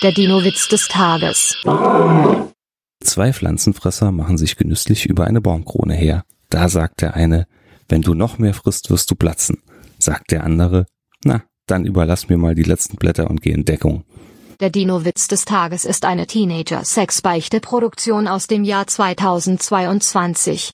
Der Dino-Witz des Tages. Zwei Pflanzenfresser machen sich genüsslich über eine Baumkrone her. Da sagt der eine, wenn du noch mehr frisst, wirst du platzen. Sagt der andere, na, dann überlass mir mal die letzten Blätter und geh in Deckung. Der Dino-Witz des Tages ist eine Teenager-Sex-Beichte-Produktion aus dem Jahr 2022.